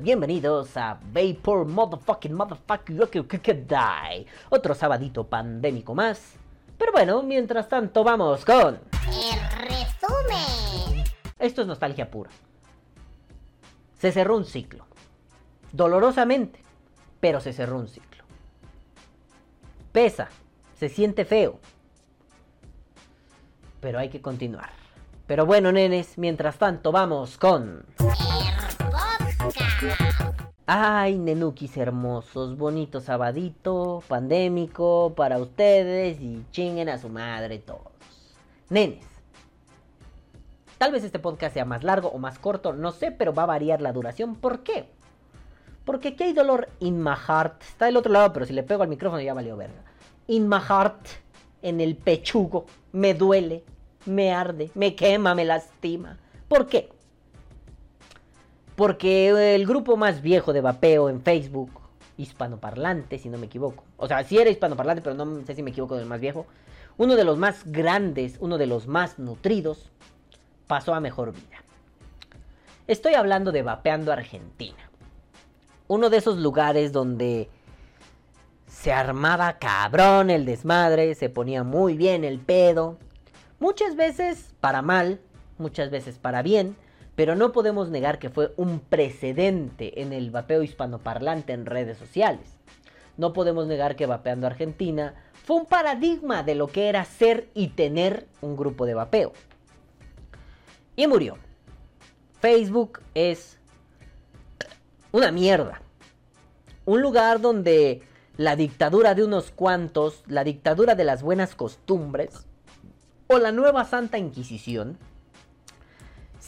Bienvenidos a Vapor Motherfucking Motherfucking Die. Otro sabadito pandémico más. Pero bueno, mientras tanto vamos con... El resumen. Esto es nostalgia pura. Se cerró un ciclo. Dolorosamente, pero se cerró un ciclo. Pesa, se siente feo. Pero hay que continuar. Pero bueno, nenes, mientras tanto vamos con... Ay, nenukis hermosos, bonito sabadito, pandémico para ustedes y chinguen a su madre todos. Nenes. Tal vez este podcast sea más largo o más corto, no sé, pero va a variar la duración. ¿Por qué? Porque aquí hay dolor in my heart. Está del otro lado, pero si le pego al micrófono ya valió verga. In my heart, en el pechugo, me duele, me arde, me quema, me lastima. ¿Por qué? Porque el grupo más viejo de vapeo en Facebook, hispanoparlante, si no me equivoco. O sea, sí era hispanoparlante, pero no sé si me equivoco del más viejo. Uno de los más grandes, uno de los más nutridos, pasó a mejor vida. Estoy hablando de Vapeando Argentina. Uno de esos lugares donde se armaba cabrón el desmadre, se ponía muy bien el pedo. Muchas veces para mal, muchas veces para bien, pero no podemos negar que fue un precedente en el vapeo hispanoparlante en redes sociales. No podemos negar que Vapeando Argentina fue un paradigma de lo que era ser y tener un grupo de vapeo. Y murió. Facebook es una mierda. Un lugar donde la dictadura de unos cuantos, la dictadura de las buenas costumbres, o la nueva Santa Inquisición,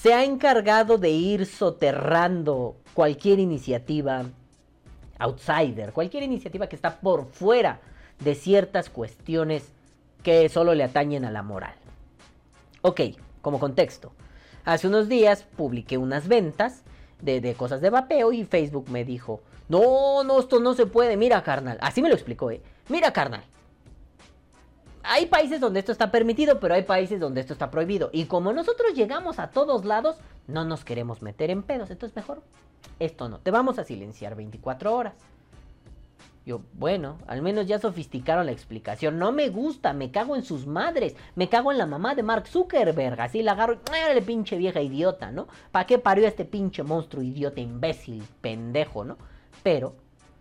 se ha encargado de ir soterrando cualquier iniciativa outsider, cualquier iniciativa que está por fuera de ciertas cuestiones que solo le atañen a la moral. Ok, como contexto, hace unos días publiqué unas ventas de, cosas de vapeo y Facebook me dijo, no, no, esto no se puede, mira carnal, así me lo explicó, eh, mira carnal, hay países donde esto está permitido, pero hay países donde esto está prohibido. Y como nosotros llegamos a todos lados, no nos queremos meter en pedos. Entonces mejor, esto no. Te vamos a silenciar 24 horas. Yo, bueno, al menos ya sofisticaron la explicación. No me gusta, me cago en sus madres. Me cago en la mamá de Mark Zuckerberg. Así la agarro y pinche vieja idiota, ¿no? ¿Para qué parió este pinche monstruo idiota, imbécil, pendejo, ¿no? Pero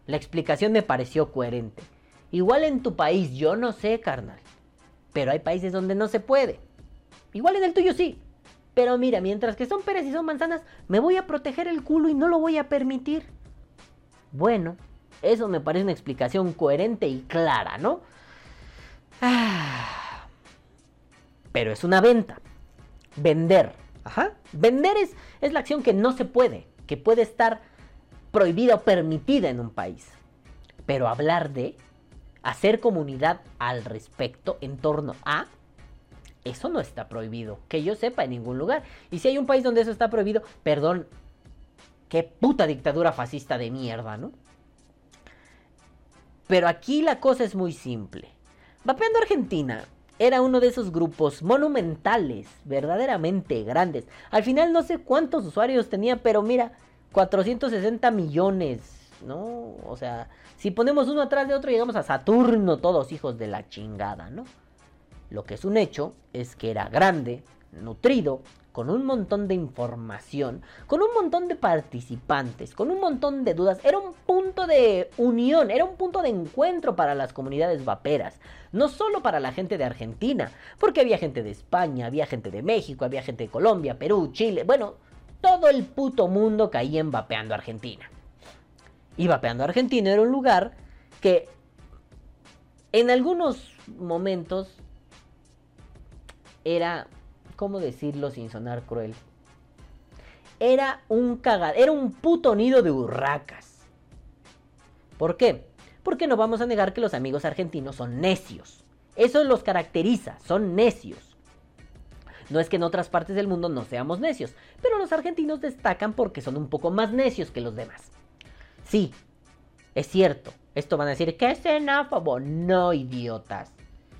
la explicación me pareció coherente. Igual en tu país, yo no sé, carnal. Pero hay países donde no se puede. Igual en el tuyo sí. Pero mira, mientras que son peras y son manzanas, me voy a proteger el culo y no lo voy a permitir. Bueno, eso me parece una explicación coherente y clara, ¿no? Ah. Pero es una venta. Vender. Ajá. Vender es, es la acción que no se puede, que puede estar prohibida o permitida en un país. Pero hablar de hacer comunidad al respecto en torno a... Eso no está prohibido, que yo sepa en ningún lugar. Y si hay un país donde eso está prohibido, perdón, qué puta dictadura fascista de mierda, ¿no? Pero aquí la cosa es muy simple. Vapeando Argentina era uno de esos grupos monumentales, verdaderamente grandes. Al final no sé cuántos usuarios tenía, pero mira, 460 millones, ¿no? O sea, si ponemos uno atrás de otro, llegamos a Saturno, todos hijos de la chingada, ¿no? Lo que es un hecho es que era grande, nutrido, con un montón de información, con un montón de participantes, con un montón de dudas. Era un punto de unión, era un punto de encuentro para las comunidades vaperas. No solo para la gente de Argentina, porque había gente de España, había gente de México, había gente de Colombia, Perú, Chile. Bueno, todo el puto mundo caía en vapeando Argentina y Vapeando Argentina era un lugar que en algunos momentos era, ¿cómo decirlo sin sonar cruel? Era un cagad, era un puto nido de urracas. ¿Por qué? Porque no vamos a negar que los amigos argentinos son necios. Eso los caracteriza, son necios. No es que en otras partes del mundo no seamos necios, pero los argentinos destacan porque son un poco más necios que los demás. Sí, es cierto. Esto van a decir que es xenófobo. No, idiotas.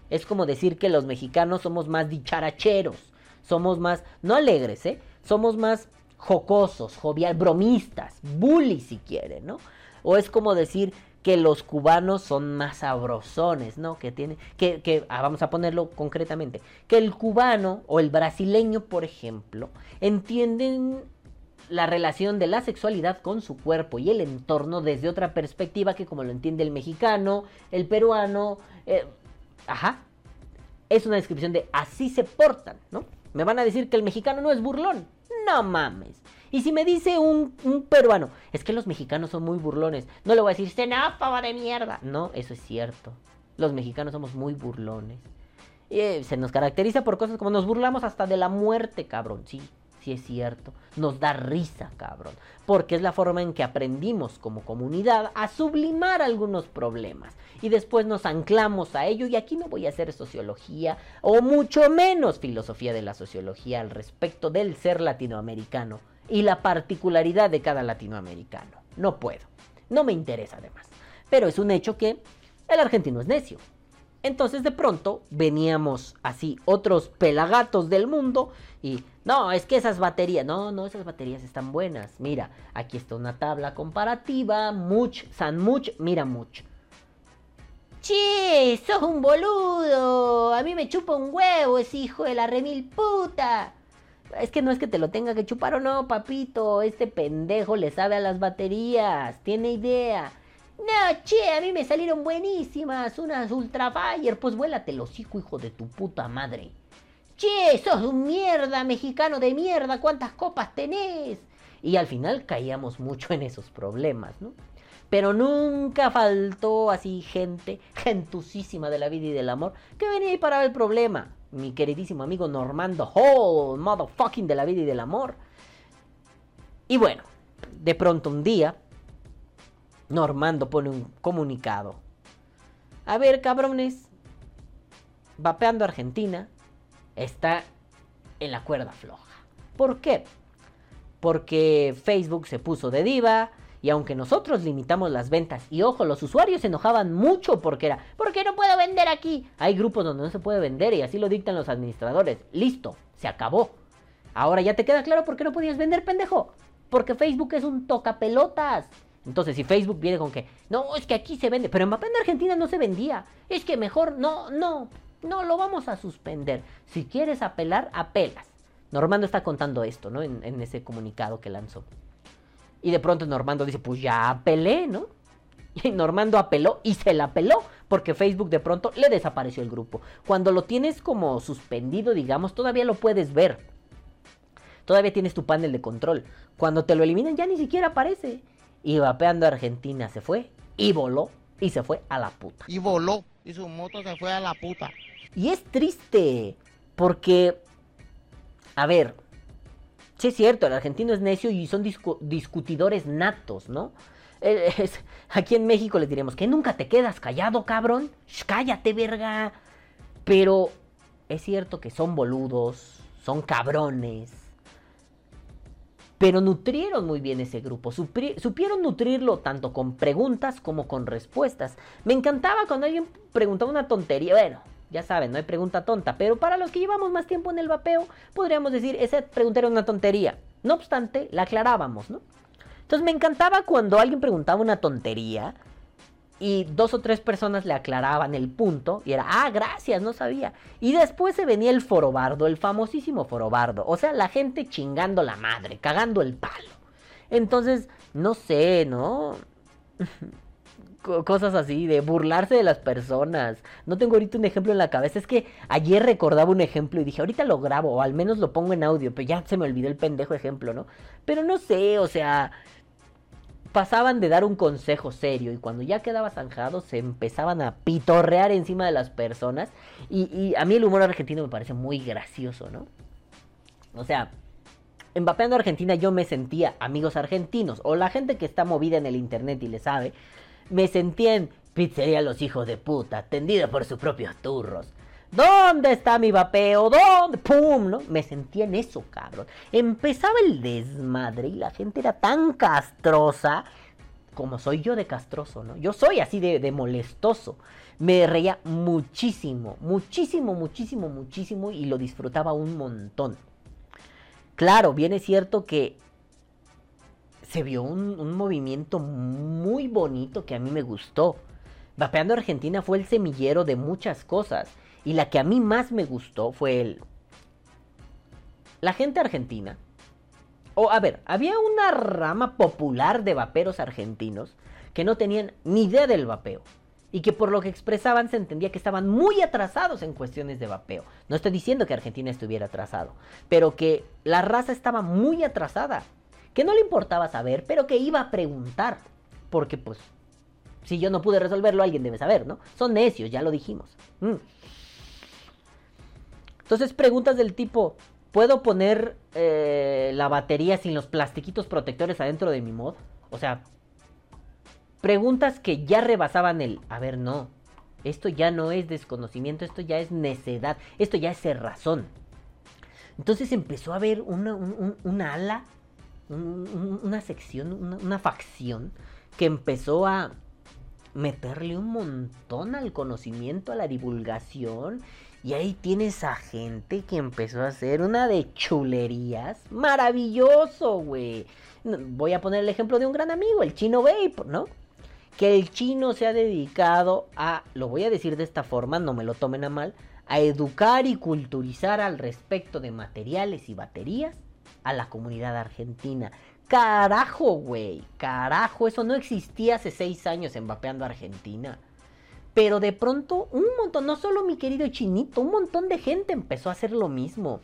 Es como decir que los mexicanos somos más dicharacheros. Somos más, no alegres, ¿eh? somos más jocosos, jovial, bromistas, bully si quieren, ¿no? O es como decir que los cubanos son más sabrosones, ¿no? Que tiene, que, que ah, vamos a ponerlo concretamente, que el cubano o el brasileño, por ejemplo, entienden la relación de la sexualidad con su cuerpo y el entorno desde otra perspectiva que como lo entiende el mexicano, el peruano, eh, ajá, es una descripción de así se portan, ¿no? Me van a decir que el mexicano no es burlón, no mames. Y si me dice un, peruano, es que los mexicanos son muy burlones, no le voy a decir, xenófobo de mierda. No, eso es cierto. Los mexicanos somos muy burlones. Eh, se nos caracteriza por cosas como nos burlamos hasta de la muerte, cabrón. Sí, sí es cierto. Nos da risa, cabrón. Porque es la forma en que aprendimos como comunidad a sublimar algunos problemas. Y después nos anclamos a ello. Y aquí no voy a hacer sociología o mucho menos filosofía de la sociología al respecto del ser latinoamericano y la particularidad de cada latinoamericano. No puedo. No me interesa además. Pero es un hecho que el argentino es necio. Entonces de pronto veníamos así otros pelagatos del mundo y no, es que esas baterías, no, no, esas baterías están buenas. Mira, aquí está una tabla comparativa, Much, San Much, mira Much. Che, sos un boludo, a mí me chupa un huevo ese hijo de la remil puta. Es que no es que te lo tenga que chupar o no, papito. Este pendejo le sabe a las baterías. Tiene idea. No, che, a mí me salieron buenísimas. Unas Ultra Fire. Pues vuélate el hocico, hijo de tu puta madre. Che, sos un mierda, mexicano de mierda. ¿Cuántas copas tenés? Y al final caíamos mucho en esos problemas, ¿no? Pero nunca faltó así gente, gentusísima de la vida y del amor, que venía ahí para ver el problema mi queridísimo amigo Normando Hall, motherfucking de la vida y del amor. Y bueno, de pronto un día, Normando pone un comunicado. A ver, cabrones, vapeando Argentina está en la cuerda floja. ¿Por qué? Porque Facebook se puso de diva, y aunque nosotros limitamos las ventas, y ojo, los usuarios se enojaban mucho porque era, ¿por qué no puedo vender aquí? Hay grupos donde no se puede vender y así lo dictan los administradores. Listo, se acabó. Ahora ya te queda claro por qué no podías vender, pendejo. Porque Facebook es un tocapelotas. Entonces, si Facebook viene con que, no, es que aquí se vende, pero en Mapenda Argentina no se vendía. Es que mejor, no, no, no, lo vamos a suspender. Si quieres apelar, apelas. Normando está contando esto, ¿no? En, en ese comunicado que lanzó. Y de pronto Normando dice, pues ya apelé, ¿no? Y Normando apeló y se la apeló porque Facebook de pronto le desapareció el grupo. Cuando lo tienes como suspendido, digamos, todavía lo puedes ver. Todavía tienes tu panel de control. Cuando te lo eliminan ya ni siquiera aparece. Y vapeando a Argentina se fue y voló y se fue a la puta. Y voló y su moto se fue a la puta. Y es triste porque, a ver, Sí, es cierto, el argentino es necio y son discutidores natos, ¿no? Eh, aquí en México les diremos que nunca te quedas callado, cabrón. cállate, verga. Pero es cierto que son boludos, son cabrones. Pero nutrieron muy bien ese grupo. supieron nutrirlo tanto con preguntas como con respuestas. Me encantaba cuando alguien preguntaba una tontería. Bueno, ya saben, no hay pregunta tonta, pero para los que llevamos más tiempo en el vapeo, podríamos decir, esa pregunta era una tontería. No obstante, la aclarábamos, ¿no? Entonces me encantaba cuando alguien preguntaba una tontería y dos o tres personas le aclaraban el punto y era, ah, gracias, no sabía. Y después se venía el forobardo, el famosísimo forobardo, o sea, la gente chingando la madre, cagando el palo. Entonces, no sé, ¿no? cosas así, de burlarse de las personas. No tengo ahorita un ejemplo en la cabeza. Es que ayer recordaba un ejemplo y dije, ahorita lo grabo, o al menos lo pongo en audio, pero ya se me olvidó el pendejo ejemplo, ¿no? Pero no sé, o sea, pasaban de dar un consejo serio y cuando ya quedaba zanjado se empezaban a pitorrear encima de las personas. Y, a mí el humor argentino me parece muy gracioso, ¿no? O sea, en Vapeando Argentina yo me sentía amigos argentinos o la gente que está movida en el internet y le sabe, me sentía en pizzería Los Hijos de Puta, tendido por sus propios turros. ¿Dónde está mi vapeo? ¿Dónde? ¡Pum! ¿No? Me sentía en eso, cabrón. Empezaba el desmadre y la gente era tan castrosa como soy yo de castroso, ¿no? Yo soy así de, molestoso. Me reía muchísimo, muchísimo, muchísimo, muchísimo y lo disfrutaba un montón. claro, bien es cierto que se vio un, un movimiento muy bonito que a mí me gustó. Vapeando Argentina fue el semillero de muchas cosas. Y la que a mí más me gustó fue el... La gente argentina. O a ver, había una rama popular de vaperos argentinos que no tenían ni idea del vapeo. Y que por lo que expresaban se entendía que estaban muy atrasados en cuestiones de vapeo. No estoy diciendo que Argentina estuviera atrasado, pero que la raza estaba muy atrasada. Que no le importaba saber, pero que iba a preguntar. Porque pues, si yo no pude resolverlo, alguien debe saber, ¿no? Son necios, ya lo dijimos. Mm. Entonces preguntas del tipo, ¿puedo poner eh, la batería sin los plastiquitos protectores adentro de mi mod? O sea, preguntas que ya rebasaban el, a ver, no, esto ya no es desconocimiento, esto ya es necedad, esto ya es razón. Entonces empezó a haber una, un, ala, un, una sección, una facción que empezó a meterle un montón al conocimiento, a la divulgación y ahí tienes a gente que empezó a hacer una de chulerías. Maravilloso, güey. Voy a poner el ejemplo de un gran amigo, el chino Vape, ¿no? Que el chino se ha dedicado a, lo voy a decir de esta forma, no me lo tomen a mal, a educar y culturizar al respecto de materiales y baterías a la comunidad argentina. Carajo, güey, carajo, eso no existía hace seis años en Vapeando Argentina. Pero de pronto un montón, no solo mi querido chinito, un montón de gente empezó a hacer lo mismo.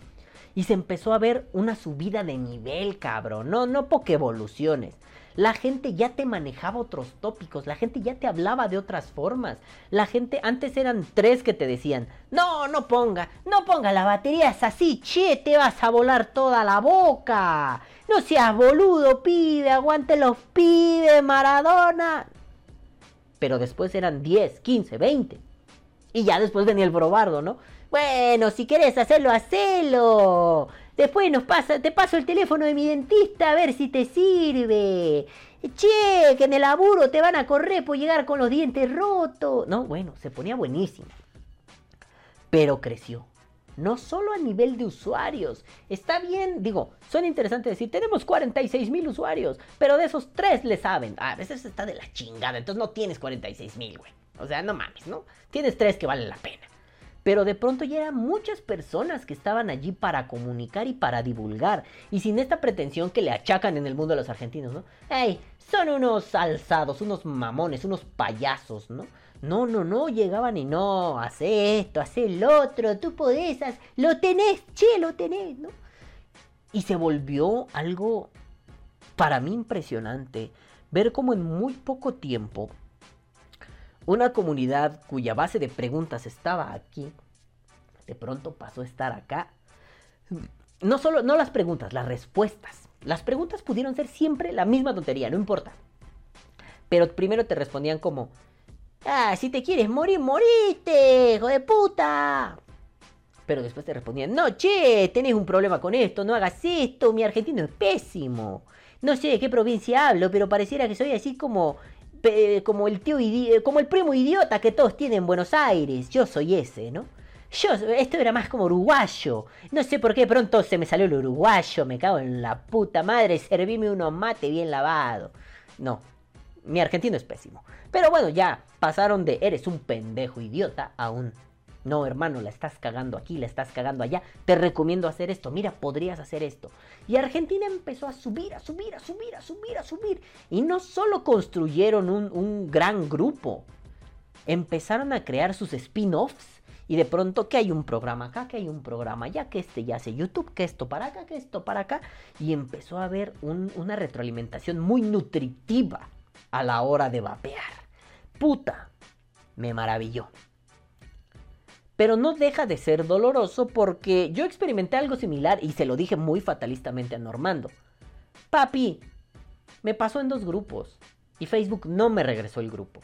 Y se empezó a ver una subida de nivel, cabrón. No, no porque evoluciones. La gente ya te manejaba otros tópicos, la gente ya te hablaba de otras formas. La gente, antes eran tres que te decían, no, no ponga, no ponga la batería, es así, che, te vas a volar toda la boca. No seas boludo, pide, aguante los Maradona pero después eran 10, 15, 20. Y ya después venía el probardo, ¿no? Bueno, si querés hacerlo, hacelo. Después nos pasa, te paso el teléfono de mi dentista a ver si te sirve. Che, que en el laburo te van a correr por llegar con los dientes rotos. No, bueno, se ponía buenísimo. Pero creció no solo a nivel de usuarios. Está bien, digo, son interesantes decir, tenemos 46 mil usuarios, pero de esos tres le saben. Ah, a veces está de la chingada, entonces no tienes 46 mil, güey. O sea, no mames, ¿no? Tienes tres que valen la pena. Pero de pronto ya eran muchas personas que estaban allí para comunicar y para divulgar. Y sin esta pretensión que le achacan en el mundo a los argentinos, ¿no? ¡Ey! Son unos alzados, unos mamones, unos payasos, ¿no? No, no, no, llegaban y no, hace esto, hace el otro, tú podés, lo tenés, che, lo tenés, ¿no? Y se volvió algo para mí impresionante ver cómo en muy poco tiempo una comunidad cuya base de preguntas estaba aquí, de pronto pasó a estar acá. No solo, no las preguntas, las respuestas. Las preguntas pudieron ser siempre la misma tontería, no importa. Pero primero te respondían como, Ah, si te quieres morir, morite, hijo de puta. Pero después te respondían, no, che, tenés un problema con esto, no hagas esto, mi argentino es pésimo. No sé de qué provincia hablo, pero pareciera que soy así como, como el tío, como el primo idiota que todos tienen en Buenos Aires. Yo soy ese, ¿no? Yo, esto era más como uruguayo. No sé por qué pronto se me salió el uruguayo. Me cago en la puta madre. Servime unos mate bien lavado. No, mi argentino es pésimo. Pero bueno, ya pasaron de eres un pendejo idiota a un no, hermano, la estás cagando aquí, la estás cagando allá. Te recomiendo hacer esto. Mira, podrías hacer esto. Y Argentina empezó a subir, a subir, a subir, a subir, a subir. Y no solo construyeron un, un gran grupo. Empezaron a crear sus spin-offs. Y de pronto que hay un programa acá, que hay un programa allá, que este ya hace YouTube, que esto para acá, que esto para acá. Y empezó a haber una retroalimentación muy nutritiva a la hora de vapear. Puta, me maravilló. Pero no deja de ser doloroso porque yo experimenté algo similar y se lo dije muy fatalistamente a Normando. Papi, me pasó en dos grupos y Facebook no me regresó el grupo.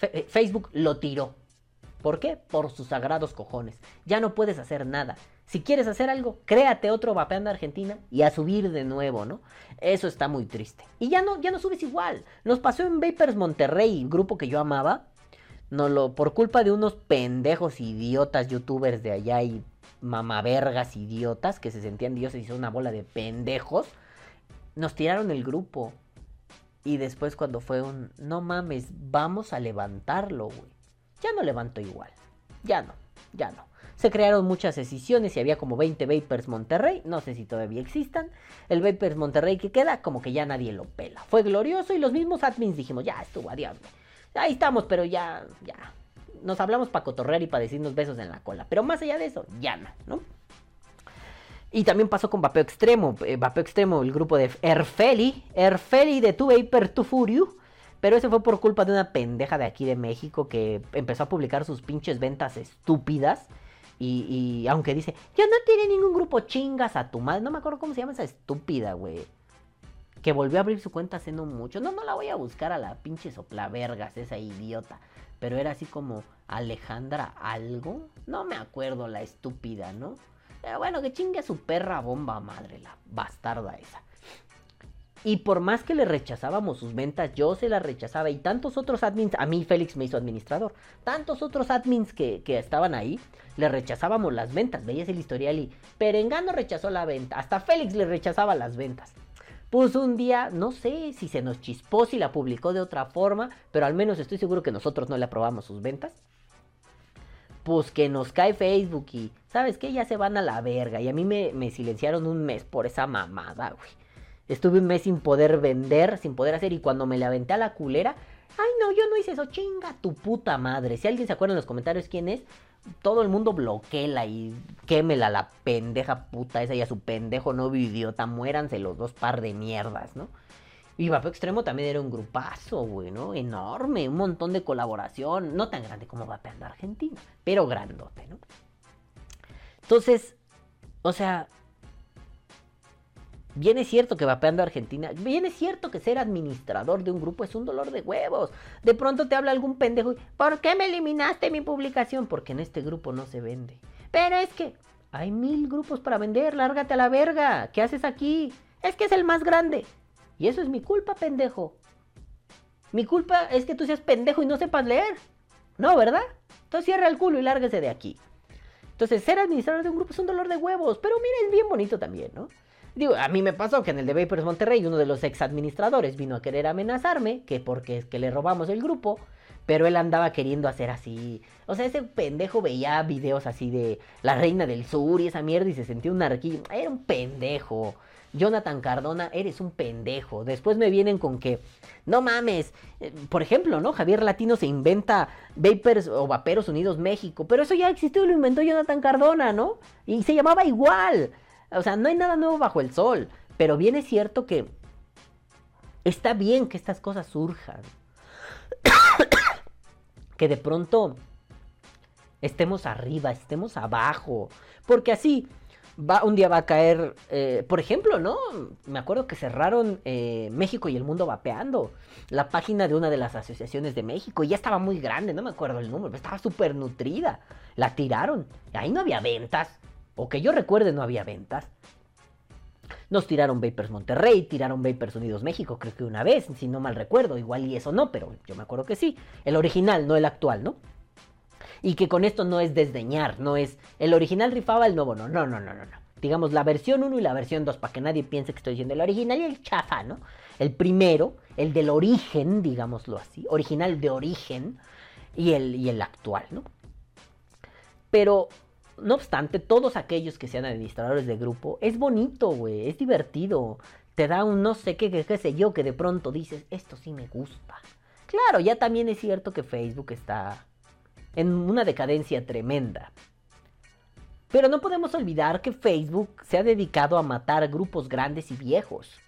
Eh, Facebook lo tiró. ¿Por qué? Por sus sagrados cojones. Ya no puedes hacer nada. Si quieres hacer algo, créate otro vapeando Argentina y a subir de nuevo, ¿no? Eso está muy triste. Y ya no, ya no subes igual. Nos pasó en Vapers Monterrey, grupo que yo amaba. No lo, por culpa de unos pendejos idiotas youtubers de allá y mamavergas idiotas que se sentían dioses y son una bola de pendejos, nos tiraron el grupo. Y después cuando fue un, no mames, vamos a levantarlo, güey. Ya no levanto igual. Ya no, ya no. Se crearon muchas decisiones y había como 20 Vapers Monterrey. No sé si todavía existan. El Vapers Monterrey que queda, como que ya nadie lo pela. Fue glorioso y los mismos admins dijimos, ya estuvo, adiós. Ahí estamos, pero ya, ya. Nos hablamos para cotorrear y para decirnos besos en la cola. Pero más allá de eso, ya no, ¿no? Y también pasó con Vapeo Extremo. Eh, Vapeo Extremo, el grupo de Erfeli. Erfeli de Tu Vapor Tu Furio. Pero ese fue por culpa de una pendeja de aquí de México que empezó a publicar sus pinches ventas estúpidas. Y, aunque dice, yo no tiene ningún grupo chingas a tu madre. No me acuerdo cómo se llama esa estúpida, güey. Que volvió a abrir su cuenta hace no mucho. No, no la voy a buscar a la pinche soplavergas, esa idiota. Pero era así como Alejandra algo. No me acuerdo la estúpida, ¿no? Pero bueno, que chingue a su perra bomba madre, la bastarda esa. Y por más que le rechazábamos sus ventas, yo se las rechazaba. Y tantos otros admins, a mí Félix me hizo administrador. Tantos otros admins que, estaban ahí, le rechazábamos las ventas. Veías el historial y Perengano rechazó la venta. Hasta Félix le rechazaba las ventas. Pues un día, no sé si se nos chispó, si la publicó de otra forma, pero al menos estoy seguro que nosotros no le aprobamos sus ventas pues que nos cae Facebook y, ¿sabes qué? Ya se van a la verga. Y a mí me, me silenciaron un mes por esa mamada, güey. Estuve un mes sin poder vender, sin poder hacer. Y cuando me la aventé a la culera, ay no, yo no hice eso, chinga tu puta madre. Si alguien se acuerda en los comentarios quién es, todo el mundo bloquela y quémela la pendeja puta esa y a su pendejo novio idiota. Muéranse los dos par de mierdas, ¿no? Y Vapeo Extremo también era un grupazo, güey, ¿no? Enorme, un montón de colaboración. No tan grande como Vapeando Argentina, pero grandote, ¿no? Entonces, o sea, bien es cierto que Vapeando Argentina, bien es cierto que ser administrador de un grupo es un dolor de huevos. De pronto te habla algún pendejo y, ¿por qué me eliminaste mi publicación? Porque en este grupo no se vende. Pero es que hay mil grupos para vender, lárgate a la verga. ¿Qué haces aquí? Es que es el más grande. Y eso es mi culpa, pendejo. Mi culpa es que tú seas pendejo y no sepas leer. No, ¿verdad? Entonces cierra el culo y lárguese de aquí. Entonces, ser administrador de un grupo es un dolor de huevos. Pero mira, es bien bonito también, ¿no? Digo, a mí me pasó que en el de Vapers Monterrey uno de los ex administradores vino a querer amenazarme, que porque es que le robamos el grupo, pero él andaba queriendo hacer así. O sea, ese pendejo veía videos así de la reina del sur y esa mierda y se sentía un arquillo. Era un pendejo. Jonathan Cardona, eres un pendejo. Después me vienen con que, no mames, eh, por ejemplo, ¿no? Javier Latino se inventa Vapers o Vaperos Unidos México, pero eso ya existió y lo inventó Jonathan Cardona, ¿no? Y se llamaba igual. O sea, no hay nada nuevo bajo el sol, pero bien es cierto que está bien que estas cosas surjan. que de pronto estemos arriba, estemos abajo, porque así un día va a caer, eh, por ejemplo, ¿no? Me acuerdo que cerraron eh, México y el mundo vapeando, la página de una de las asociaciones de México, y ya estaba muy grande, no me acuerdo el número, estaba súper nutrida, la tiraron, ahí no había ventas, o que yo recuerde no había ventas. Nos tiraron Vapers Monterrey, tiraron Vapers Unidos México, creo que una vez, si no mal recuerdo, igual y eso no, pero yo me acuerdo que sí, el original, no el actual, ¿no? Y que con esto no es desdeñar, no es el original rifaba, el nuevo no, no, no, no, no. no. Digamos la versión 1 y la versión 2, para que nadie piense que estoy diciendo el original y el chafa, ¿no? El primero, el del origen, digámoslo así, original de origen, y el, y el actual, ¿no? Pero, no obstante, todos aquellos que sean administradores de grupo, es bonito, güey, es divertido. Te da un no sé qué, qué, sé yo, que de pronto dices, esto sí me gusta. Claro, ya también es cierto que Facebook está en una decadencia tremenda. Pero no podemos olvidar que Facebook se ha dedicado a matar grupos grandes y viejos.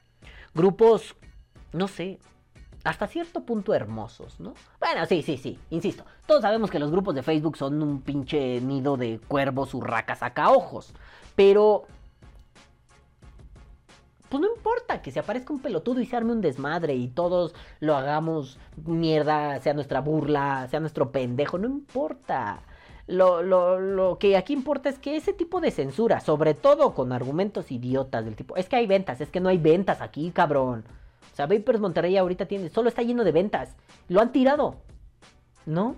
Grupos, no sé, hasta cierto punto hermosos, ¿no? Bueno, sí, sí, sí, insisto. Todos sabemos que los grupos de Facebook son un pinche nido de cuervos, urracas, ojos. Pero pues no importa que se aparezca un pelotudo y se arme un desmadre y todos lo hagamos mierda, sea nuestra burla, sea nuestro pendejo, no importa. Lo, lo, lo, que aquí importa es que ese tipo de censura, sobre todo con argumentos idiotas del tipo, es que hay ventas, es que no hay ventas aquí, cabrón. O sea, Vapers Monterrey ahorita tiene, solo está lleno de ventas. Lo han tirado. ¿No?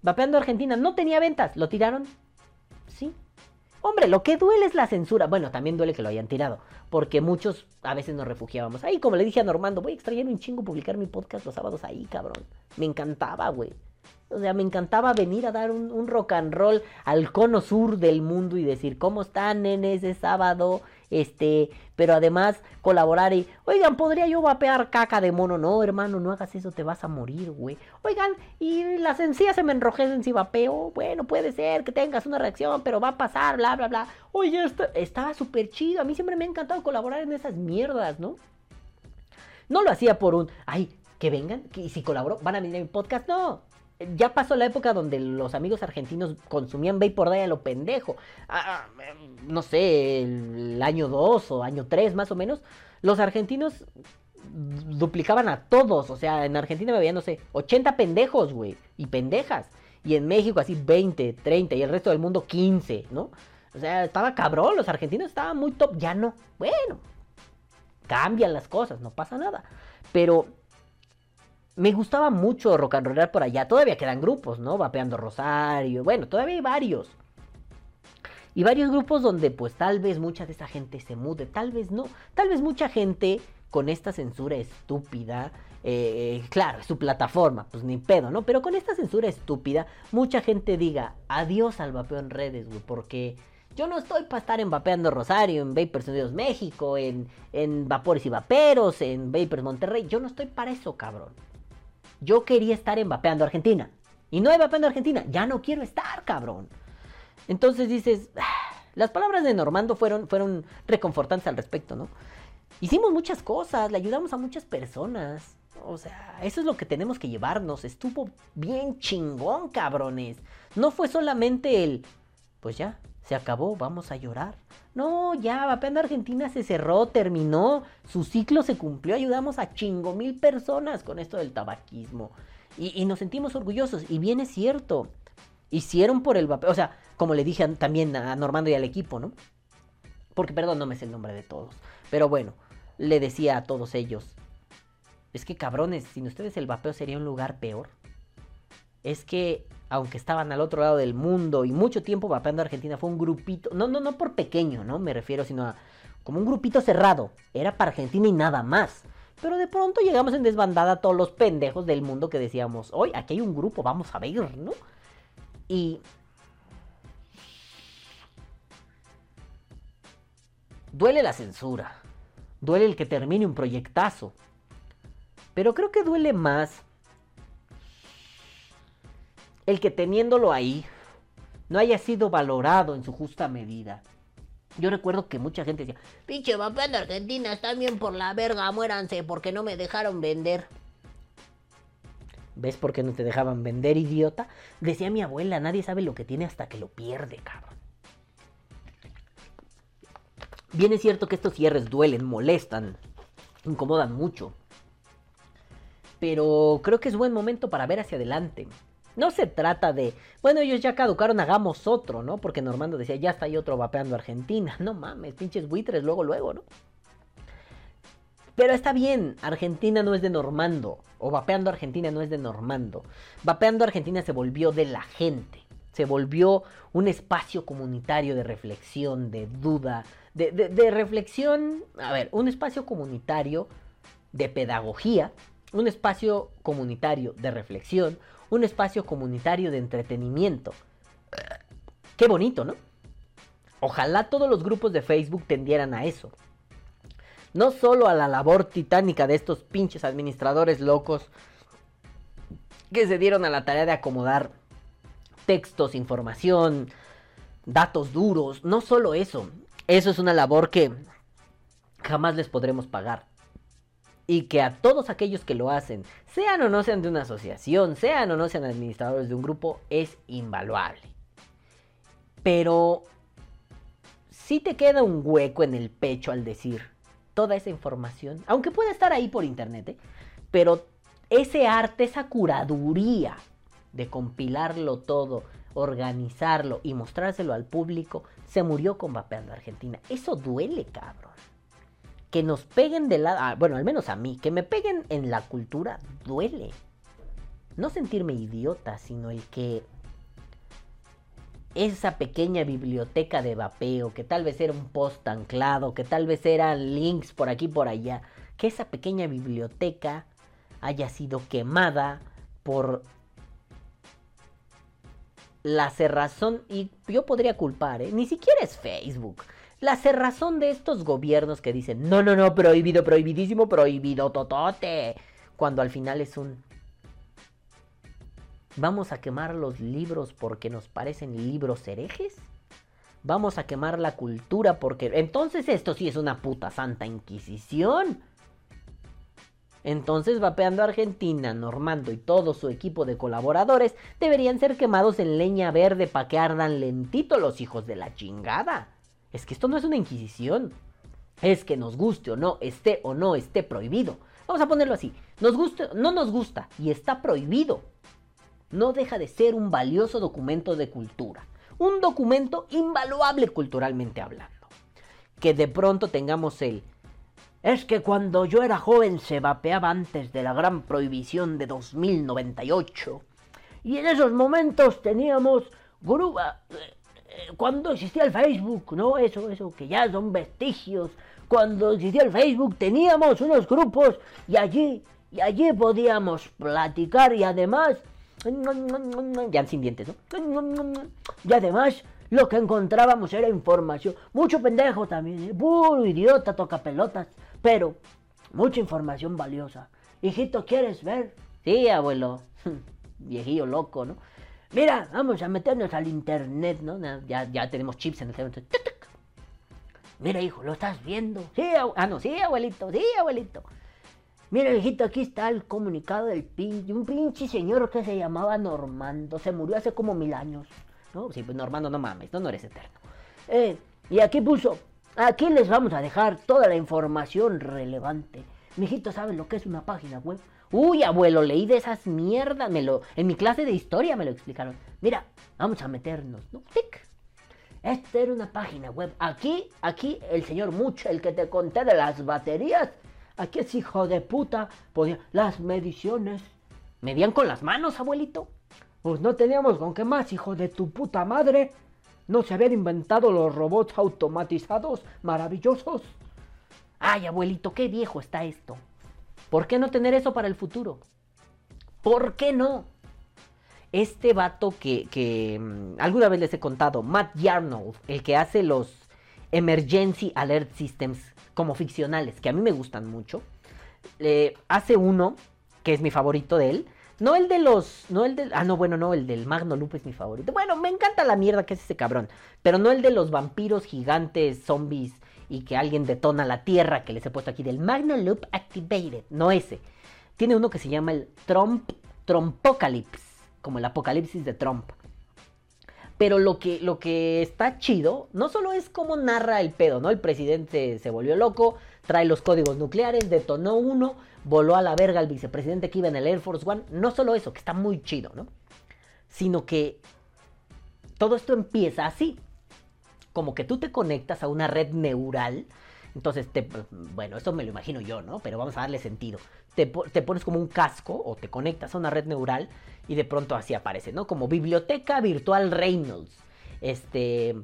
Vapeando Argentina no tenía ventas, lo tiraron. Sí. Hombre, lo que duele es la censura. Bueno, también duele que lo hayan tirado. Porque muchos a veces nos refugiábamos. Ahí, como le dije a Normando, voy a extrañar un chingo publicar mi podcast los sábados ahí, cabrón. Me encantaba, güey. O sea, me encantaba venir a dar un, un, rock and roll al cono sur del mundo y decir, ¿cómo están, en ese sábado? Este, pero además colaborar y, oigan, ¿podría yo vapear caca de mono? No, hermano, no hagas eso, te vas a morir, güey. Oigan, y las encías se me enrojecen si vapeo. Bueno, puede ser que tengas una reacción, pero va a pasar, bla, bla, bla. Oye, esto estaba súper chido. A mí siempre me ha encantado colaborar en esas mierdas, ¿no? No lo hacía por un, ay, que vengan, y si colaboro, van a venir a mi podcast. No, ya pasó la época donde los amigos argentinos consumían Vapor Day a lo pendejo. Ah, ah no sé, el año 2 o año 3 más o menos. Los argentinos duplicaban a todos. O sea, en Argentina me veían, no sé, 80 pendejos, güey. Y pendejas. Y en México así 20, 30. Y el resto del mundo 15, ¿no? O sea, estaba cabrón. Los argentinos estaban muy top. Ya no. Bueno. Cambian las cosas, no pasa nada. Pero me gustaba mucho rock and rollar por allá. Todavía quedan grupos, ¿no? Vapeando Rosario. Bueno, todavía hay varios. Y varios grupos donde pues tal vez mucha de esa gente se mude, tal vez no. Tal vez mucha gente con esta censura estúpida, eh, claro, es su plataforma, pues ni pedo, ¿no? Pero con esta censura estúpida, mucha gente diga adiós al vapeo en redes, güey, porque yo no estoy para estar en Vapeando Rosario, en Vapers Unidos México, en, en Vapores y Vaperos, en Vapers Monterrey. Yo no estoy para eso, cabrón. Yo quería estar en Vapeando Argentina. Y no en Vapeando Argentina. Ya no quiero estar, cabrón. Entonces dices, ah, las palabras de Normando fueron, fueron reconfortantes al respecto, ¿no? Hicimos muchas cosas, le ayudamos a muchas personas. O sea, eso es lo que tenemos que llevarnos. Estuvo bien chingón, cabrones. No fue solamente el, pues ya, se acabó, vamos a llorar. No, ya, Vapeando Argentina se cerró, terminó, su ciclo se cumplió, ayudamos a chingo mil personas con esto del tabaquismo. Y, nos sentimos orgullosos, y bien es cierto, hicieron por el vapeo, o sea, como le dije también a Normando y al equipo, ¿no? Porque, perdón, no me sé el nombre de todos, pero bueno, le decía a todos ellos, es que cabrones, sin ustedes el vapeo sería un lugar peor. Es que aunque estaban al otro lado del mundo y mucho tiempo vapeando Argentina, fue un grupito, no, no, no por pequeño, ¿no? Me refiero, sino a como un grupito cerrado. Era para Argentina y nada más. Pero de pronto llegamos en desbandada todos los pendejos del mundo que decíamos, hoy aquí hay un grupo, vamos a ver, ¿no? Y... Duele la censura. Duele el que termine un proyectazo. Pero creo que duele más el que teniéndolo ahí no haya sido valorado en su justa medida. Yo recuerdo que mucha gente decía, pinche vapeo de Argentina, están bien por la verga, muéranse porque no me dejaron vender. ¿Ves por qué no te dejaban vender, idiota? Decía mi abuela, nadie sabe lo que tiene hasta que lo pierde, cabrón. Bien es cierto que estos cierres duelen, molestan, incomodan mucho. Pero creo que es buen momento para ver hacia adelante. No se trata de, bueno, ellos ya caducaron, hagamos otro, ¿no? Porque Normando decía, ya está ahí otro vapeando Argentina. No mames, pinches buitres, luego, luego, ¿no? Pero está bien, Argentina no es de Normando. O Vapeando Argentina no es de Normando. Vapeando Argentina se volvió de la gente. Se volvió un espacio comunitario de reflexión, de duda, de, de reflexión. A ver, un espacio comunitario de pedagogía, un espacio comunitario de reflexión, un espacio comunitario de entretenimiento. Qué bonito, ¿no? Ojalá todos los grupos de Facebook tendieran a eso. No solo a la labor titánica de estos pinches administradores locos que se dieron a la tarea de acomodar textos, información, datos duros. No solo eso. Eso es una labor que jamás les podremos pagar y que a todos aquellos que lo hacen, sean o no sean de una asociación, sean o no sean administradores de un grupo, es invaluable. Pero si te queda un hueco en el pecho al decir toda esa información, aunque pueda estar ahí por internet, ¿eh? pero ese arte, esa curaduría de compilarlo todo, organizarlo y mostrárselo al público, se murió con Vapeando Argentina. Eso duele, cabrón que nos peguen de la... Ah, bueno, al menos a mí, que me peguen en la cultura duele. No sentirme idiota, sino el que... esa pequeña biblioteca de vapeo, que tal vez era un post anclado, que tal vez eran links por aquí por allá, que esa pequeña biblioteca haya sido quemada por la cerrazón, y yo podría culpar, ¿eh? ni siquiera es Facebook. La cerrazón de estos gobiernos que dicen, no, no, no, prohibido, prohibidísimo, prohibido, totote. Cuando al final es un... ¿Vamos a quemar los libros porque nos parecen libros herejes? ¿Vamos a quemar la cultura porque... Entonces esto sí es una puta santa inquisición. Entonces, vapeando Argentina, Normando y todo su equipo de colaboradores deberían ser quemados en leña verde para que ardan lentito los hijos de la chingada. Es que esto no es una inquisición. Es que nos guste o no, esté o no esté prohibido. Vamos a ponerlo así. Nos guste, no nos gusta y está prohibido. No deja de ser un valioso documento de cultura. Un documento invaluable culturalmente hablando. Que de pronto tengamos el es que cuando yo era joven se vapeaba antes de la gran prohibición de 2098. Y en esos momentos teníamos grúa. Cuando existía el Facebook, ¿no? Eso, eso, que ya son vestigios. Cuando existía el Facebook teníamos unos grupos y allí, y allí podíamos platicar y además... Ya sin dientes, ¿no? Y además lo que encontrábamos era información. Mucho pendejo también, ¿eh? Puro idiota, toca pelotas. Pero, mucha información valiosa. Hijito, ¿quieres ver? Sí, abuelo. Viejillo loco, ¿no? Mira, vamos a meternos al internet, ¿no? Ya, tenemos chips en el teléfono. Mira, hijo, ¿lo estás viendo? Sí, ah, no, sí, abuelito, sí, abuelito. Mira, hijito, aquí está el comunicado del pinche, un pinche señor que se llamaba Normando. Se murió hace como mil años. ¿No? Sí, pues Normando, no mames, no, no eres eterno. Eh, y aquí puso, Aquí les vamos a dejar toda la información relevante. Mijito, ¿sabes lo que es una página web? Uy, abuelo, leí de esas mierdas. Me lo, en mi clase de historia me lo explicaron. Mira, vamos a meternos. ¿no? ¡Tic! Esta era una página web. Aquí, aquí, el señor Mucho, el que te conté de las baterías. Aquí es hijo de puta. Podía, las mediciones. ¿Medían con las manos, abuelito? Pues no teníamos con qué más, hijo de tu puta madre. No se habían inventado los robots automatizados maravillosos. Ay, abuelito, qué viejo está esto. ¿Por qué no tener eso para el futuro? ¿Por qué no? Este vato que, que mm, alguna vez les he contado, Matt Yarnold, el que hace los Emergency Alert Systems como ficcionales, que a mí me gustan mucho, hace uno, que es mi favorito de él, no el de los. No el del. Ah, no, bueno, no, el del Magno Loop es mi favorito. Bueno, me encanta la mierda que es ese cabrón. Pero no el de los vampiros gigantes, zombies y que alguien detona la tierra que les he puesto aquí. Del Magno Loop Activated. No ese. Tiene uno que se llama el Trump. Trumpocalypse. Como el apocalipsis de Trump. Pero lo que, lo que está chido, no solo es como narra el pedo, ¿no? El presidente se volvió loco, trae los códigos nucleares, detonó uno, voló a la verga al vicepresidente que iba en el Air Force One. No solo eso, que está muy chido, ¿no? Sino que todo esto empieza así. Como que tú te conectas a una red neural. Entonces, te, bueno, esto me lo imagino yo, ¿no? Pero vamos a darle sentido. Te, te, pones como un casco o te conectas a una red neural y de pronto así aparece, ¿no? Como biblioteca virtual Reynolds. Este,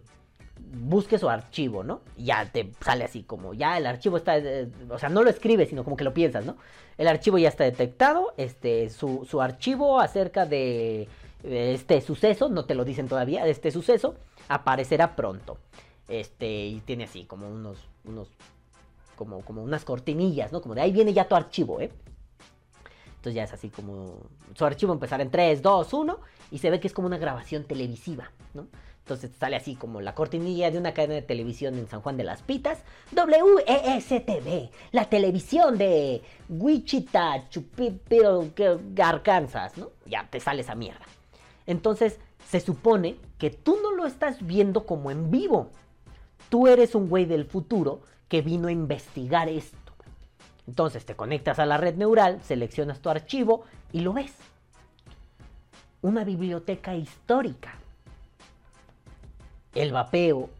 busque su archivo, ¿no? ya te sale así como, ya el archivo está, eh, o sea, no lo escribes, sino como que lo piensas, ¿no? El archivo ya está detectado, este, su, su archivo acerca de este suceso, no te lo dicen todavía, este suceso, aparecerá pronto. Este, y tiene así como unos, unos, como, como unas cortinillas, ¿no? Como de ahí viene ya tu archivo, ¿eh? Entonces ya es así como, su archivo empezará en 3, 2, 1, y se ve que es como una grabación televisiva, ¿no? Entonces sale así como la cortinilla de una cadena de televisión en San Juan de las Pitas. WESTV, la televisión de Wichita, Chupipiro, Arkansas, ¿no? Ya te sale esa mierda. Entonces se supone que tú no lo estás viendo como en vivo. Tú eres un güey del futuro que vino a investigar esto. Entonces te conectas a la red neural, seleccionas tu archivo y lo ves. Una biblioteca histórica el vapeo,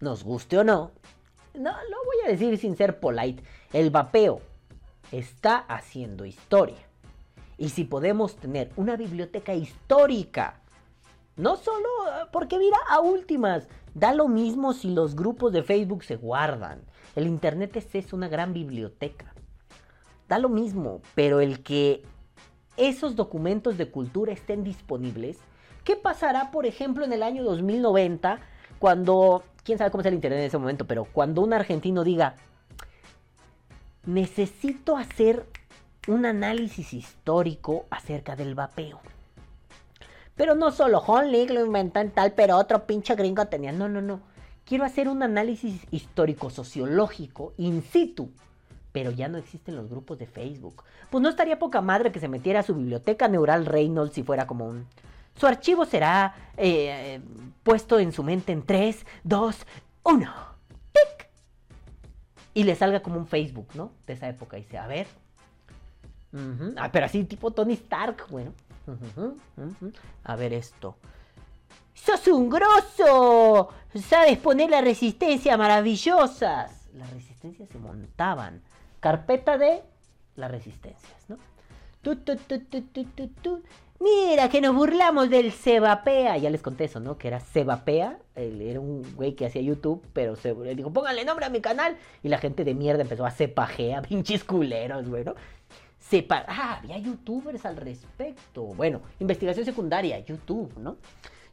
nos guste o no, no lo voy a decir sin ser polite, el vapeo está haciendo historia. Y si podemos tener una biblioteca histórica No solo eh, porque mira, a últimas, da lo mismo si los grupos de Facebook se guardan. El Internet es, es una gran biblioteca. Da lo mismo, pero el que esos documentos de cultura estén disponibles, ¿qué pasará, por ejemplo, en el año 2090 cuando, quién sabe cómo es el Internet en ese momento, pero cuando un argentino diga, necesito hacer un análisis histórico acerca del vapeo. Pero no solo League lo inventó en tal, pero otro pinche gringo tenía. No, no, no. Quiero hacer un análisis histórico-sociológico in situ. Pero ya no existen los grupos de Facebook. Pues no estaría poca madre que se metiera a su biblioteca neural Reynolds si fuera como un. Su archivo será eh, puesto en su mente en 3, 2, 1. ¡Tic! Y le salga como un Facebook, ¿no? De esa época. Y dice, a ver. Ah, pero así tipo Tony Stark, bueno. A ver esto. ¡Sos un grosso! ¡Sabes poner la resistencia maravillosas! Las resistencias se montaban. Carpeta de las resistencias, ¿no? Mira, que nos burlamos del Sebapea. Ya les conté eso, ¿no? Que era Sebapea. era un güey que hacía YouTube, pero se, le dijo, pónganle nombre a mi canal. Y la gente de mierda empezó a cepajea, pinches culeros, güey. Ah, había youtubers al respecto. Bueno, investigación secundaria, YouTube, ¿no?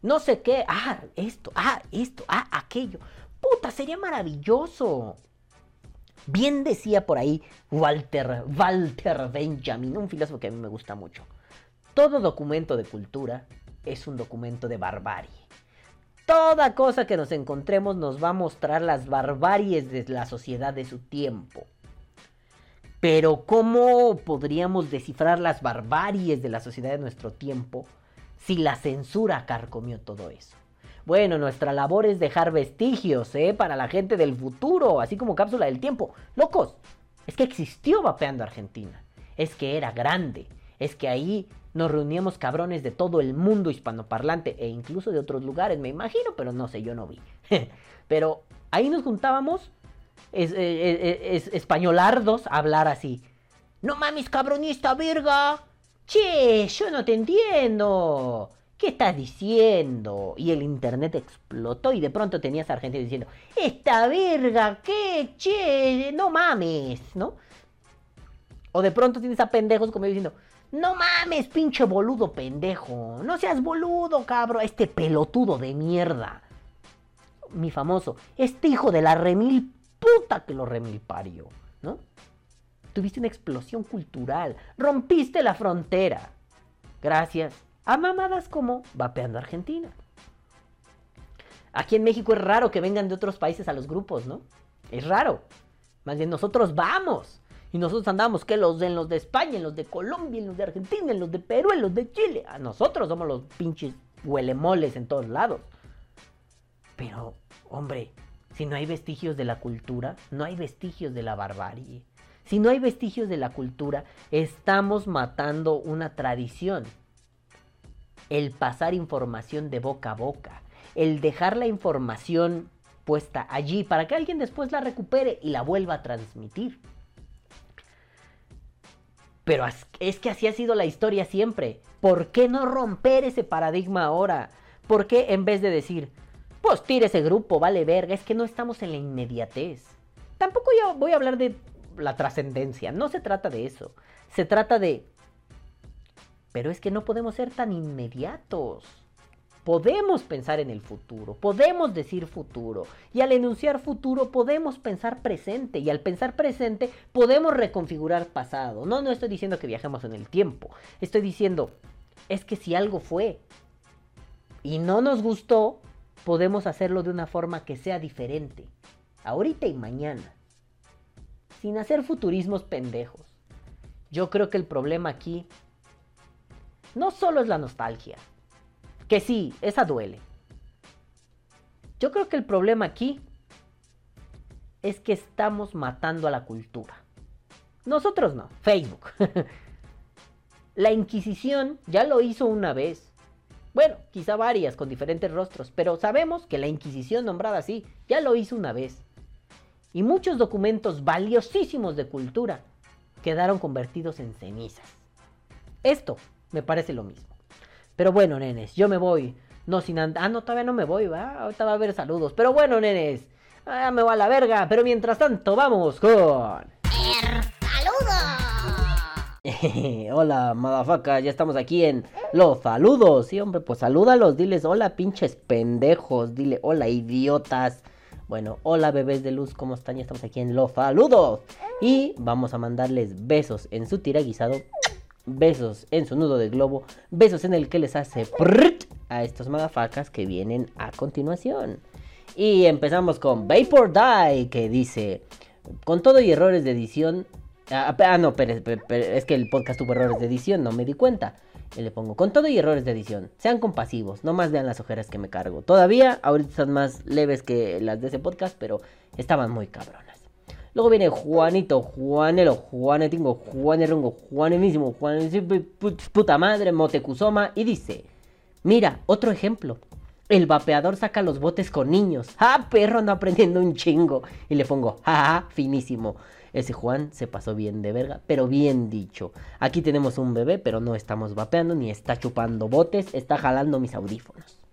No sé qué, ah, esto, ah, esto, ah, aquello. Puta, sería maravilloso. Bien decía por ahí Walter, Walter Benjamin, un filósofo que a mí me gusta mucho. Todo documento de cultura es un documento de barbarie. Toda cosa que nos encontremos nos va a mostrar las barbaries de la sociedad de su tiempo. Pero ¿cómo podríamos descifrar las barbaries de la sociedad de nuestro tiempo si la censura carcomió todo eso? Bueno, nuestra labor es dejar vestigios, ¿eh? Para la gente del futuro, así como cápsula del tiempo. Locos, es que existió Vapeando Argentina. Es que era grande. Es que ahí nos reuníamos cabrones de todo el mundo hispanoparlante e incluso de otros lugares, me imagino, pero no sé, yo no vi. pero ahí nos juntábamos es, eh, eh, es, españolardos hablar así. No mames, cabronista, verga. Che, yo no te entiendo. ¿Qué estás diciendo? Y el internet explotó y de pronto tenías a Argentina diciendo, esta verga, qué, che, no mames, ¿no? O de pronto tienes a pendejos como diciendo, no mames, pinche boludo pendejo, no seas boludo, cabrón, este pelotudo de mierda. Mi famoso, este hijo de la remil puta que lo remilpario, ¿no? Tuviste una explosión cultural, rompiste la frontera. Gracias a mamadas como Vapeando Argentina. Aquí en México es raro que vengan de otros países a los grupos, ¿no? Es raro. Más bien nosotros vamos. Y nosotros andamos que los en los de España, en los de Colombia, en los de Argentina, en los de Perú, en los de Chile. A nosotros somos los pinches huelemoles en todos lados. Pero, hombre, si no hay vestigios de la cultura, no hay vestigios de la barbarie. Si no hay vestigios de la cultura, estamos matando una tradición. El pasar información de boca a boca, el dejar la información puesta allí para que alguien después la recupere y la vuelva a transmitir. Pero es que así ha sido la historia siempre. ¿Por qué no romper ese paradigma ahora? ¿Por qué en vez de decir, pues tire ese grupo, vale verga. Es que no estamos en la inmediatez. Tampoco yo voy a hablar de la trascendencia. No se trata de eso. Se trata de... Pero es que no podemos ser tan inmediatos. Podemos pensar en el futuro, podemos decir futuro. Y al enunciar futuro podemos pensar presente. Y al pensar presente podemos reconfigurar pasado. No, no estoy diciendo que viajemos en el tiempo. Estoy diciendo, es que si algo fue y no nos gustó, podemos hacerlo de una forma que sea diferente, ahorita y mañana, sin hacer futurismos pendejos. Yo creo que el problema aquí no solo es la nostalgia, que sí, esa duele. Yo creo que el problema aquí es que estamos matando a la cultura. Nosotros no, Facebook. la Inquisición ya lo hizo una vez. Bueno, quizá varias con diferentes rostros, pero sabemos que la Inquisición nombrada así ya lo hizo una vez. Y muchos documentos valiosísimos de cultura quedaron convertidos en cenizas. Esto me parece lo mismo. Pero bueno, nenes, yo me voy. No sin andar. Ah, no, todavía no me voy, va. Ahorita va a haber saludos. Pero bueno, nenes. Ah, me va a la verga. Pero mientras tanto, vamos con. Hola, madafaca. Ya estamos aquí en los saludos. Sí, hombre, pues salúdalos. Diles hola, pinches pendejos. Dile hola, idiotas. Bueno, hola bebés de luz, ¿cómo están? Ya estamos aquí en los saludos. Y vamos a mandarles besos en su tira guisado besos en su nudo de globo, besos en el que les hace prrrt a estos madafacas que vienen a continuación. Y empezamos con Vapor Die, que dice, con todo y errores de edición... Ah, ah no, pero, es que el podcast tuvo errores de edición, no me di cuenta. Y le pongo, con todo y errores de edición, sean compasivos, no más vean las ojeras que me cargo. Todavía, ahorita están más leves que las de ese podcast, pero estaban muy cabronas. Luego viene Juanito, Juanelo, Juanetingo, Juanerongo, Juanemísimo, Juan puta madre, Motecuzoma y dice, mira, otro ejemplo. El vapeador saca los botes con niños. ¡Ah, perro, ando aprendiendo un chingo! Y le pongo, ¡ja, finísimo! Ese Juan se pasó bien de verga, pero bien dicho. Aquí tenemos un bebé, pero no estamos vapeando, ni está chupando botes, está jalando mis audífonos.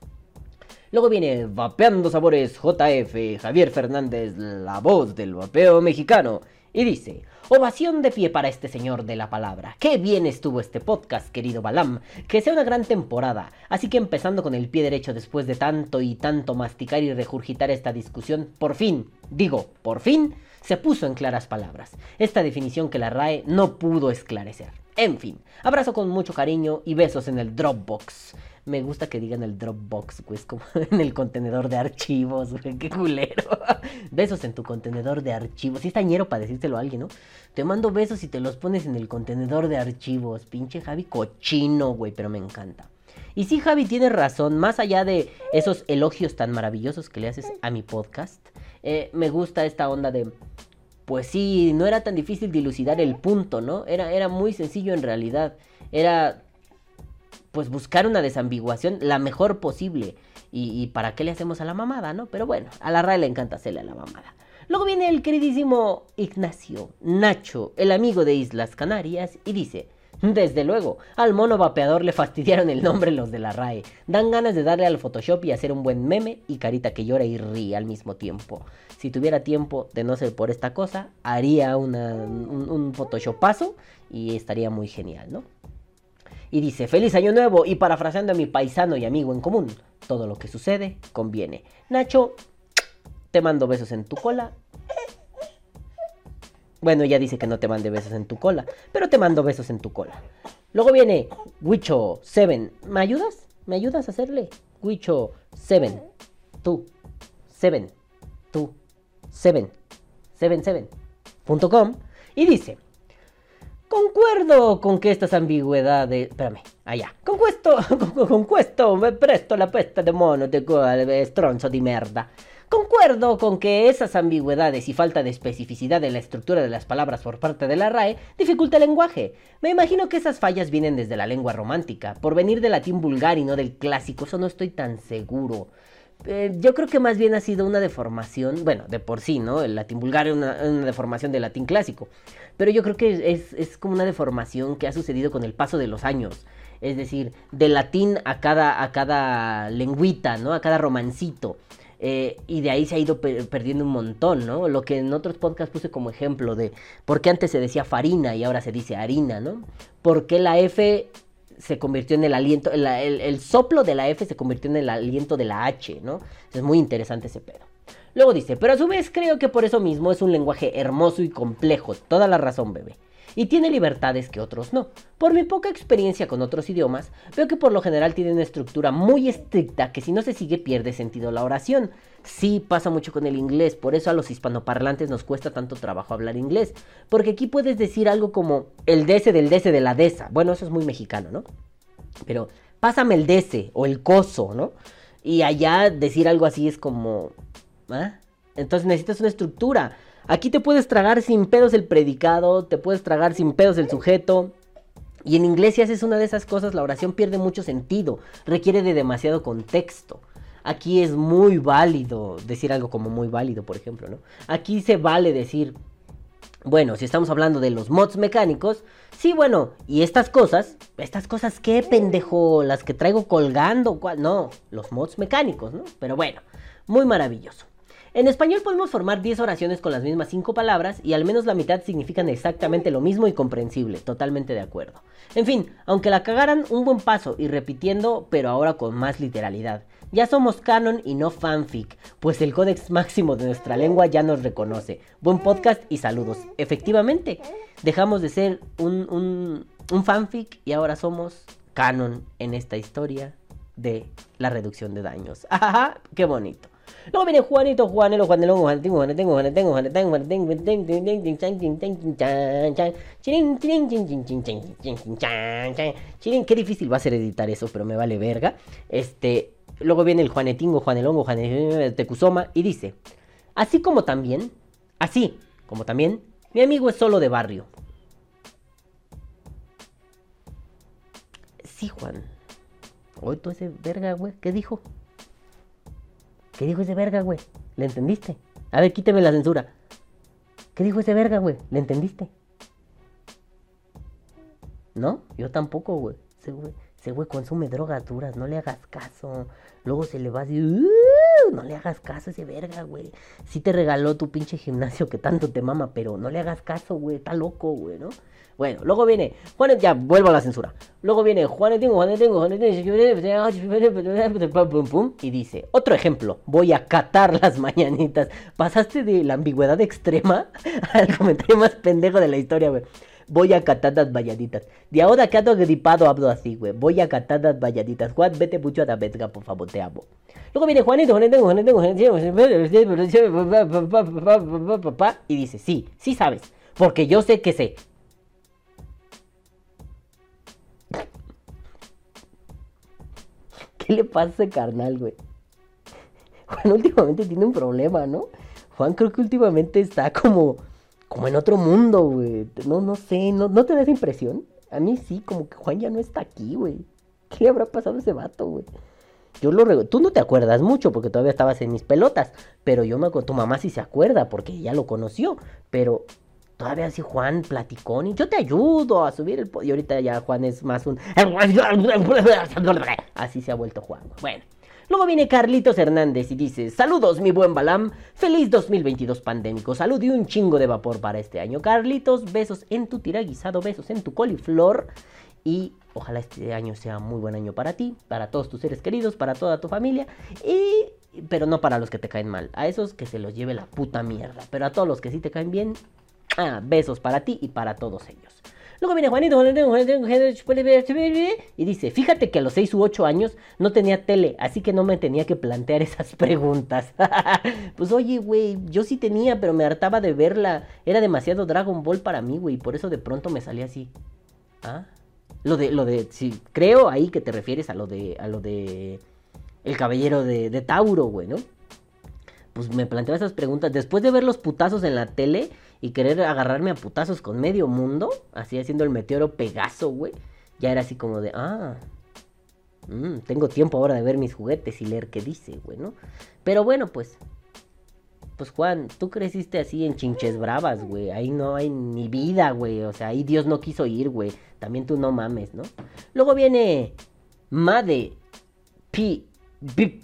Luego viene Vapeando Sabores JF, Javier Fernández, la voz del vapeo mexicano. Y dice, ovación de pie para este señor de la palabra. Qué bien estuvo este podcast, querido Balam. Que sea una gran temporada. Así que empezando con el pie derecho después de tanto y tanto masticar y regurgitar esta discusión, por fin, digo, por fin, se puso en claras palabras. Esta definición que la RAE no pudo esclarecer. En fin, abrazo con mucho cariño y besos en el Dropbox. Me gusta que digan el Dropbox, güey. Es como en el contenedor de archivos, güey. Qué culero. besos en tu contenedor de archivos. Sí está ñero para decírselo a alguien, ¿no? Te mando besos y te los pones en el contenedor de archivos. Pinche Javi cochino, güey. Pero me encanta. Y sí, Javi tiene razón. Más allá de esos elogios tan maravillosos que le haces a mi podcast, eh, me gusta esta onda de. Pues sí, no era tan difícil dilucidar el punto, ¿no? Era, era muy sencillo en realidad. Era pues buscar una desambiguación la mejor posible. Y, para qué le hacemos a la mamada, ¿no? Pero bueno, a la RAE le encanta hacerle a la mamada. Luego viene el queridísimo Ignacio Nacho, el amigo de Islas Canarias, y dice, desde luego, al mono vapeador le fastidiaron el nombre los de la RAE. Dan ganas de darle al Photoshop y hacer un buen meme y carita que llora y ríe al mismo tiempo. Si tuviera tiempo de no ser por esta cosa, haría una, un, un Photoshopazo y estaría muy genial, ¿no? y dice, feliz año nuevo y parafraseando a mi paisano y amigo en común, todo lo que sucede conviene. Nacho, te mando besos en tu cola. Bueno, ya dice que no te mande besos en tu cola, pero te mando besos en tu cola. Luego viene Wicho7. ¿Me ayudas? ¿Me ayudas a hacerle? Wicho7. Tú. 7. Tú. 7. 77.com. Y dice, Concuerdo con que estas ambigüedades. Espérame, allá. Concuesto, concuesto, me presto la pesta de mono de cual stronzo di merda. Concuerdo con que esas ambigüedades y falta de especificidad en la estructura de las palabras por parte de la RAE dificulta el lenguaje. Me imagino que esas fallas vienen desde la lengua romántica, por venir del latín vulgar y no del clásico, eso no estoy tan seguro. Eh, yo creo que más bien ha sido una deformación, bueno, de por sí, ¿no? El latín vulgar es una, deformación del latín clásico, pero yo creo que es, como una deformación que ha sucedido con el paso de los años. Es decir, del latín a cada, a cada lengüita, ¿no? A cada romancito. Eh, y de ahí se ha ido perdiendo un montón, ¿no? Lo que en otros podcasts puse como ejemplo de por qué antes se decía farina y ahora se dice harina, ¿no? ¿Por qué la F se convirtió en el aliento, el, soplo de la F se convirtió en el aliento de la H, ¿no? Es muy interesante ese pedo. Luego dice, pero a su vez creo que por eso mismo es un lenguaje hermoso y complejo, toda la razón, bebé. Y tiene libertades que otros no. Por mi poca experiencia con otros idiomas, veo que por lo general tiene una estructura muy estricta que si no se sigue pierde sentido la oración. Sí pasa mucho con el inglés, por eso a los hispanoparlantes nos cuesta tanto trabajo hablar inglés. Porque aquí puedes decir algo como el dese del dese de la desa. Bueno, eso es muy mexicano, ¿no? Pero pásame el dese o el coso, ¿no? Y allá decir algo así es como... ¿ah? Entonces necesitas una estructura. Aquí te puedes tragar sin pedos el predicado, te puedes tragar sin pedos el sujeto. Y en inglés si haces una de esas cosas la oración pierde mucho sentido, requiere de demasiado contexto. Aquí es muy válido decir algo como muy válido, por ejemplo, ¿no? Aquí se vale decir Bueno, si estamos hablando de los mods mecánicos, sí, bueno, y estas cosas, estas cosas, ¿qué pendejo? Las que traigo colgando, ¿cuál? No, los mods mecánicos, ¿no? Pero bueno, muy maravilloso. En español podemos formar 10 oraciones con las mismas 5 palabras y al menos la mitad significan exactamente lo mismo y comprensible, totalmente de acuerdo. En fin, aunque la cagaran, un buen paso y repitiendo, pero ahora con más literalidad. Ya somos canon y no fanfic, pues el códex máximo de nuestra lengua ya nos reconoce. Buen podcast y saludos. Efectivamente, dejamos de ser un, un, fanfic y ahora somos canon en esta historia de la reducción de daños. ¡Ajá! ¡Qué bonito! Luego viene Juanito, Juanelo, Juanelo, Juanetengo, Juanetengo, Juanetengo, Juanetengo, Juanetengo, Juanetengo, qué difícil va a ser editar eso, pero me vale verga. Este, Luego viene el Juanetingo, Juanelongo, Juanetingo, Tecusoma y dice, así como también, así como también, mi amigo es solo de barrio. Sí, Juan. Oye, tú ese verga, güey, ¿qué dijo? ¿Qué dijo ese verga, güey? ¿Le entendiste? A ver, quíteme la censura. ¿Qué dijo ese verga, güey? ¿Le entendiste? ¿No? Yo tampoco, güey. Ese güey. Consume drogas duras, no le hagas caso. Luego se le va a decir, no le hagas caso a ese verga, güey. Sí te regaló tu pinche gimnasio que tanto te mama, pero no le hagas caso, güey. Está loco, güey, ¿no? Bueno, luego viene, Juan, ya, vuelvo a la censura. Luego viene Juan tengo, Juan tengo, Juan y dice, otro ejemplo, voy a catar las mañanitas. Pasaste de la ambigüedad extrema al comentario más pendejo de la historia, güey voy a catar las valladitas. De ahora que ando gripado hablo así, güey. Voy a catar las valladitas. Juan, vete mucho a la verga, por favor, te amo. Luego viene Juanito, Juanito, Juanito, Juanito, y dice, sí, sí sabes, porque yo sé que sé. ¿Qué le pasa carnal, güey? Juan últimamente tiene un problema, ¿no? Juan creo que últimamente está como como en otro mundo, güey. No, no sé, no, ¿no te da esa impresión? A mí sí, como que Juan ya no está aquí, güey. ¿Qué le habrá pasado a ese vato, güey? Yo lo Tú no te acuerdas mucho porque todavía estabas en mis pelotas. Pero yo me acuerdo. Tu mamá sí se acuerda porque ya lo conoció. Pero todavía así Juan platicón y yo te ayudo a subir el. Y ahorita ya Juan es más un. Así se ha vuelto Juan. Bueno. Luego viene Carlitos Hernández y dice, saludos mi buen Balam, feliz 2022 pandémico, salud y un chingo de vapor para este año. Carlitos, besos en tu tiraguisado, besos en tu coliflor. Y ojalá este año sea muy buen año para ti, para todos tus seres queridos, para toda tu familia. Y... Pero no para los que te caen mal, a esos que se los lleve la puta mierda, pero a todos los que sí te caen bien, ah, besos para ti y para todos ellos. Luego viene Juanito, y dice, fíjate que a los 6 u 8 años no tenía tele, así que no me tenía que plantear esas preguntas. pues oye, güey, yo sí tenía, pero me hartaba de verla. Era demasiado Dragon Ball para mí, güey, por eso de pronto me salía así. ¿Ah? Lo de, lo de, sí, creo ahí que te refieres a lo de, a lo de... El caballero de, de Tauro, güey, ¿no? Pues me planteaba esas preguntas. Después de ver los putazos en la tele, y querer agarrarme a putazos con medio mundo, así haciendo el meteoro Pegaso, güey, ya era así como de, ah, mm, tengo tiempo ahora de ver mis juguetes y leer qué dice, güey, ¿no? Pero bueno, pues, pues Juan, tú creciste así en chinches bravas, güey, ahí no hay ni vida, güey, o sea, ahí Dios no quiso ir, güey, también tú no mames, ¿no? Luego viene Made P.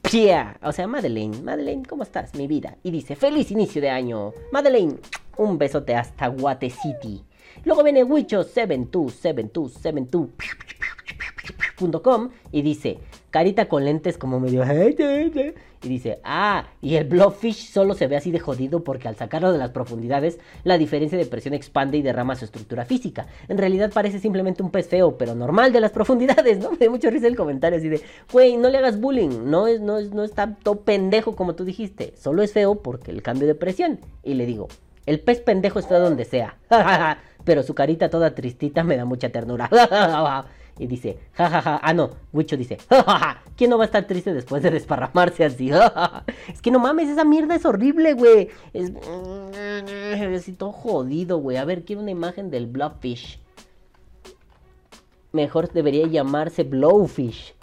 Pia, o sea, Madeleine, Madeleine, ¿cómo estás, mi vida? Y dice, feliz inicio de año, Madeleine, un besote hasta Guate City. Luego viene Wicho72722.com y dice, carita con lentes como medio... Y dice, ah, y el Blowfish solo se ve así de jodido porque al sacarlo de las profundidades, la diferencia de presión expande y derrama su estructura física. En realidad parece simplemente un pez feo, pero normal de las profundidades, ¿no? Me da mucho risa el comentario así de, güey, no le hagas bullying, no es, no es, no está todo pendejo como tú dijiste, solo es feo porque el cambio de presión. Y le digo, el pez pendejo está donde sea. Pero su carita toda tristita me da mucha ternura. y dice, jajaja. Ah, no, Wicho dice, jajaja. ¿Quién no va a estar triste después de desparramarse así? es que no mames, esa mierda es horrible, güey. Es. así todo jodido, güey. A ver, quiero una imagen del Blowfish. Mejor debería llamarse Blowfish.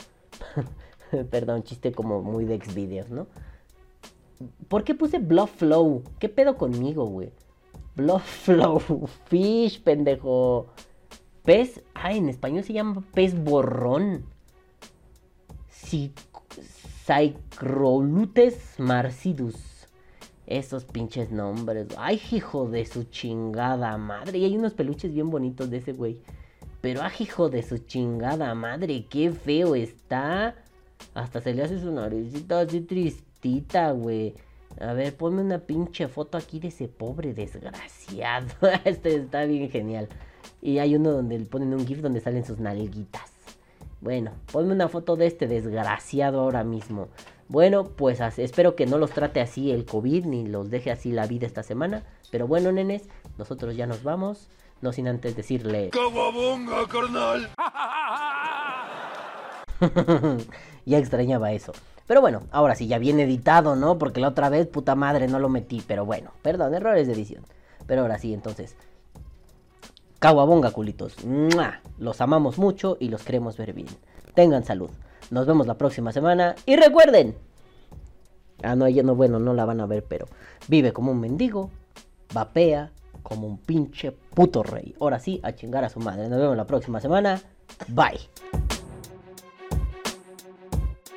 Perdón, chiste como muy de Xvideos, ¿no? ¿Por qué puse Bluff Flow? ¿Qué pedo conmigo, güey? Bloodflow Fish, pendejo. Pez. Ah, en español se llama pez borrón. Cycrolutes marcidus. Esos pinches nombres. Ay, hijo de su chingada madre. Y hay unos peluches bien bonitos de ese güey. Pero, ay, hijo de su chingada madre. Qué feo está. Hasta se le hace su naricita así güey. A ver, ponme una pinche foto aquí de ese pobre desgraciado. este está bien genial. Y hay uno donde le ponen un GIF donde salen sus nalguitas. Bueno, ponme una foto de este desgraciado ahora mismo. Bueno, pues espero que no los trate así el COVID ni los deje así la vida esta semana. Pero bueno, nenes, nosotros ya nos vamos. No sin antes decirle. ¡Cababonga, carnal! ya extrañaba eso. Pero bueno, ahora sí, ya viene editado, ¿no? Porque la otra vez, puta madre, no lo metí. Pero bueno, perdón, errores de edición. Pero ahora sí, entonces. Caguabonga, culitos. Los amamos mucho y los queremos ver bien. Tengan salud. Nos vemos la próxima semana. Y recuerden. Ah, no, ella no, bueno, no la van a ver, pero vive como un mendigo, vapea como un pinche puto rey. Ahora sí, a chingar a su madre. Nos vemos la próxima semana. Bye.